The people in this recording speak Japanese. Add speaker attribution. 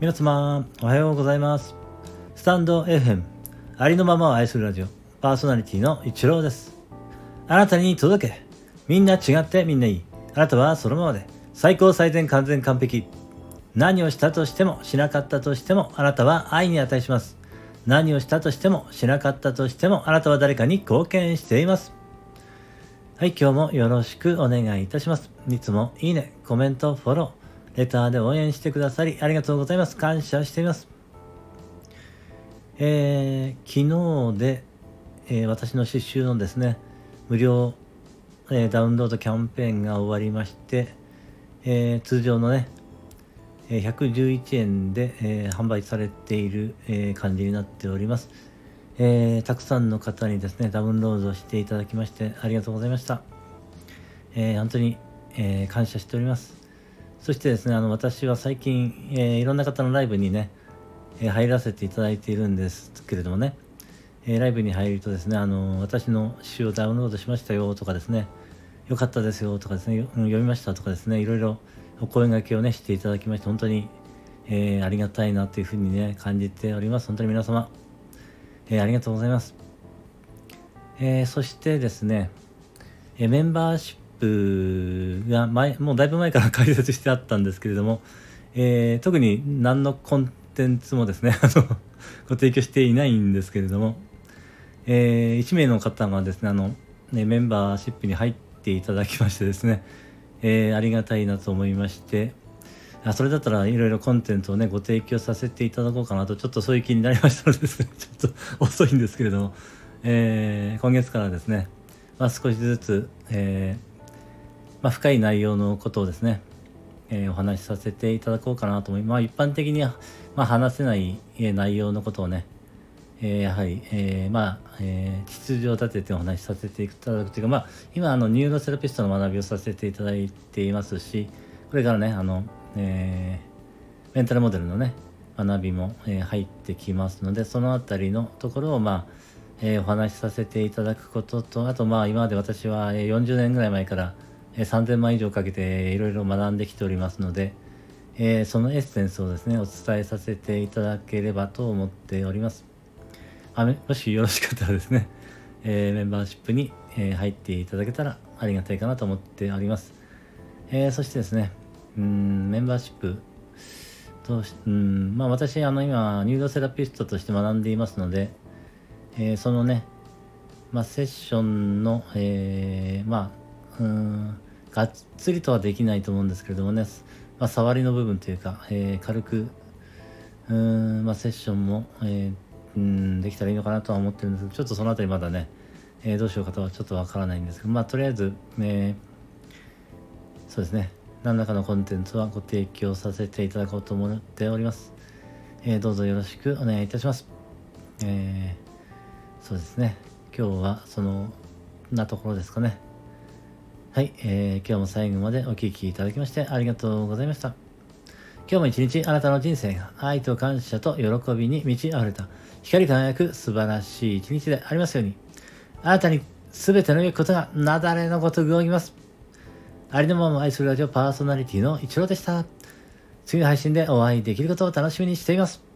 Speaker 1: 皆様、おはようございます。スタンド FM、ありのままを愛するラジオ、パーソナリティの一郎です。あなたに届け。みんな違ってみんないい。あなたはそのままで。最高最善完全完璧。何をしたとしても、しなかったとしても、あなたは愛に値します。何をしたとしても、しなかったとしても、あなたは誰かに貢献しています。はい、今日もよろしくお願いいたします。いつもいいね、コメント、フォロー、レターで応援してくださりありがとうございます。感謝しています。えー、昨日で、えー私の刺繍のですね、無料、えーダウンロードキャンペーンが終わりまして、え通常のね、え111円で、え販売されている、え感じになっております、えたくさんの方にですね、ダウンロードしていただきましてありがとうございました。え本当に、え感謝しております。そしてですね、あの私は最近、えーいろんな方のライブにね、えー入らせていただいているんですけれどもね、えーライブに入るとですね、あの私の詩をダウンロードしましたよとかですね、よかったですよとかですね、読みましたとかですね、いろいろお声掛けをね、していただきまして、本当に、えーありがたいなというふうにね、感じております。本当に皆様、えーありがとうございます。えーそしてですね、えーメンバーシップが前、もうだいぶ前から解説してあったんですけれども、えー特に何のコンテンツもですね、ご提供していないんですけれども、え1名の方がですね、あの、ね、メンバーシップに入っていただきましてですね、えーありがたいなと思いまして、あそれだったらいろいろコンテンツをね、ご提供させていただこうかなと、ちょっとそういう気になりましたのでですね、ちょっと遅いんですけれども、えー今月からですね、まあ、少しずつ、えーまあ、深い内容のことをですね、えーお話しさせていただこうかなと思いまあ一般的には、まあ、話せない、え内容のことをね、えーやはり、えーまあ、えー秩序を立ててお話しさせていただくというか、まあ、今あのニューロセラピストの学びをさせていただいていますしこれからねあの、えーメンタルモデルのね学びも、えー入ってきますのでそのあたりのところをまあ、えーお話しさせていただくこととあとまあ今まで私はえ40年ぐらい前から、え3000万以上かけていろいろ学んできておりますので、えそのエッセンスをですねお伝えさせていただければと思っております。あもしよろしかったらですね、えメンバーシップに、え入っていただけたらありがたいかなと思っております、えそしてですねうんメンバーシップとしうんまあ私あの今ニューロセラピストとして学んでいますので、えそのね、まあ、セッションの、えーまあうん。がっつりとはできないと思うんですけれどもね、まあ、触りの部分というか、えー軽くうん、まあ、セッションも、えーうんできたらいいのかなとは思ってるんですけどちょっとそのあたりまだね、えーどうしようかとはちょっとわからないんですけどまあとりあえず、えーそうですね。何らかのコンテンツはご提供させていただこうと思っております、えどうぞよろしくお願いいたします。えそうですね。今日はそのなところですかね。はい、えー今日も最後までお聴きいただきましてありがとうございました。今日も一日あなたの人生が愛と感謝と喜びに満ち溢れた光り輝く素晴らしい一日でありますように。あなたに全ての良いことが雪崩のごとく動きます。ありのまま愛するラジオパーソナリティの一郎でした。次の配信でお会いできることを楽しみにしています。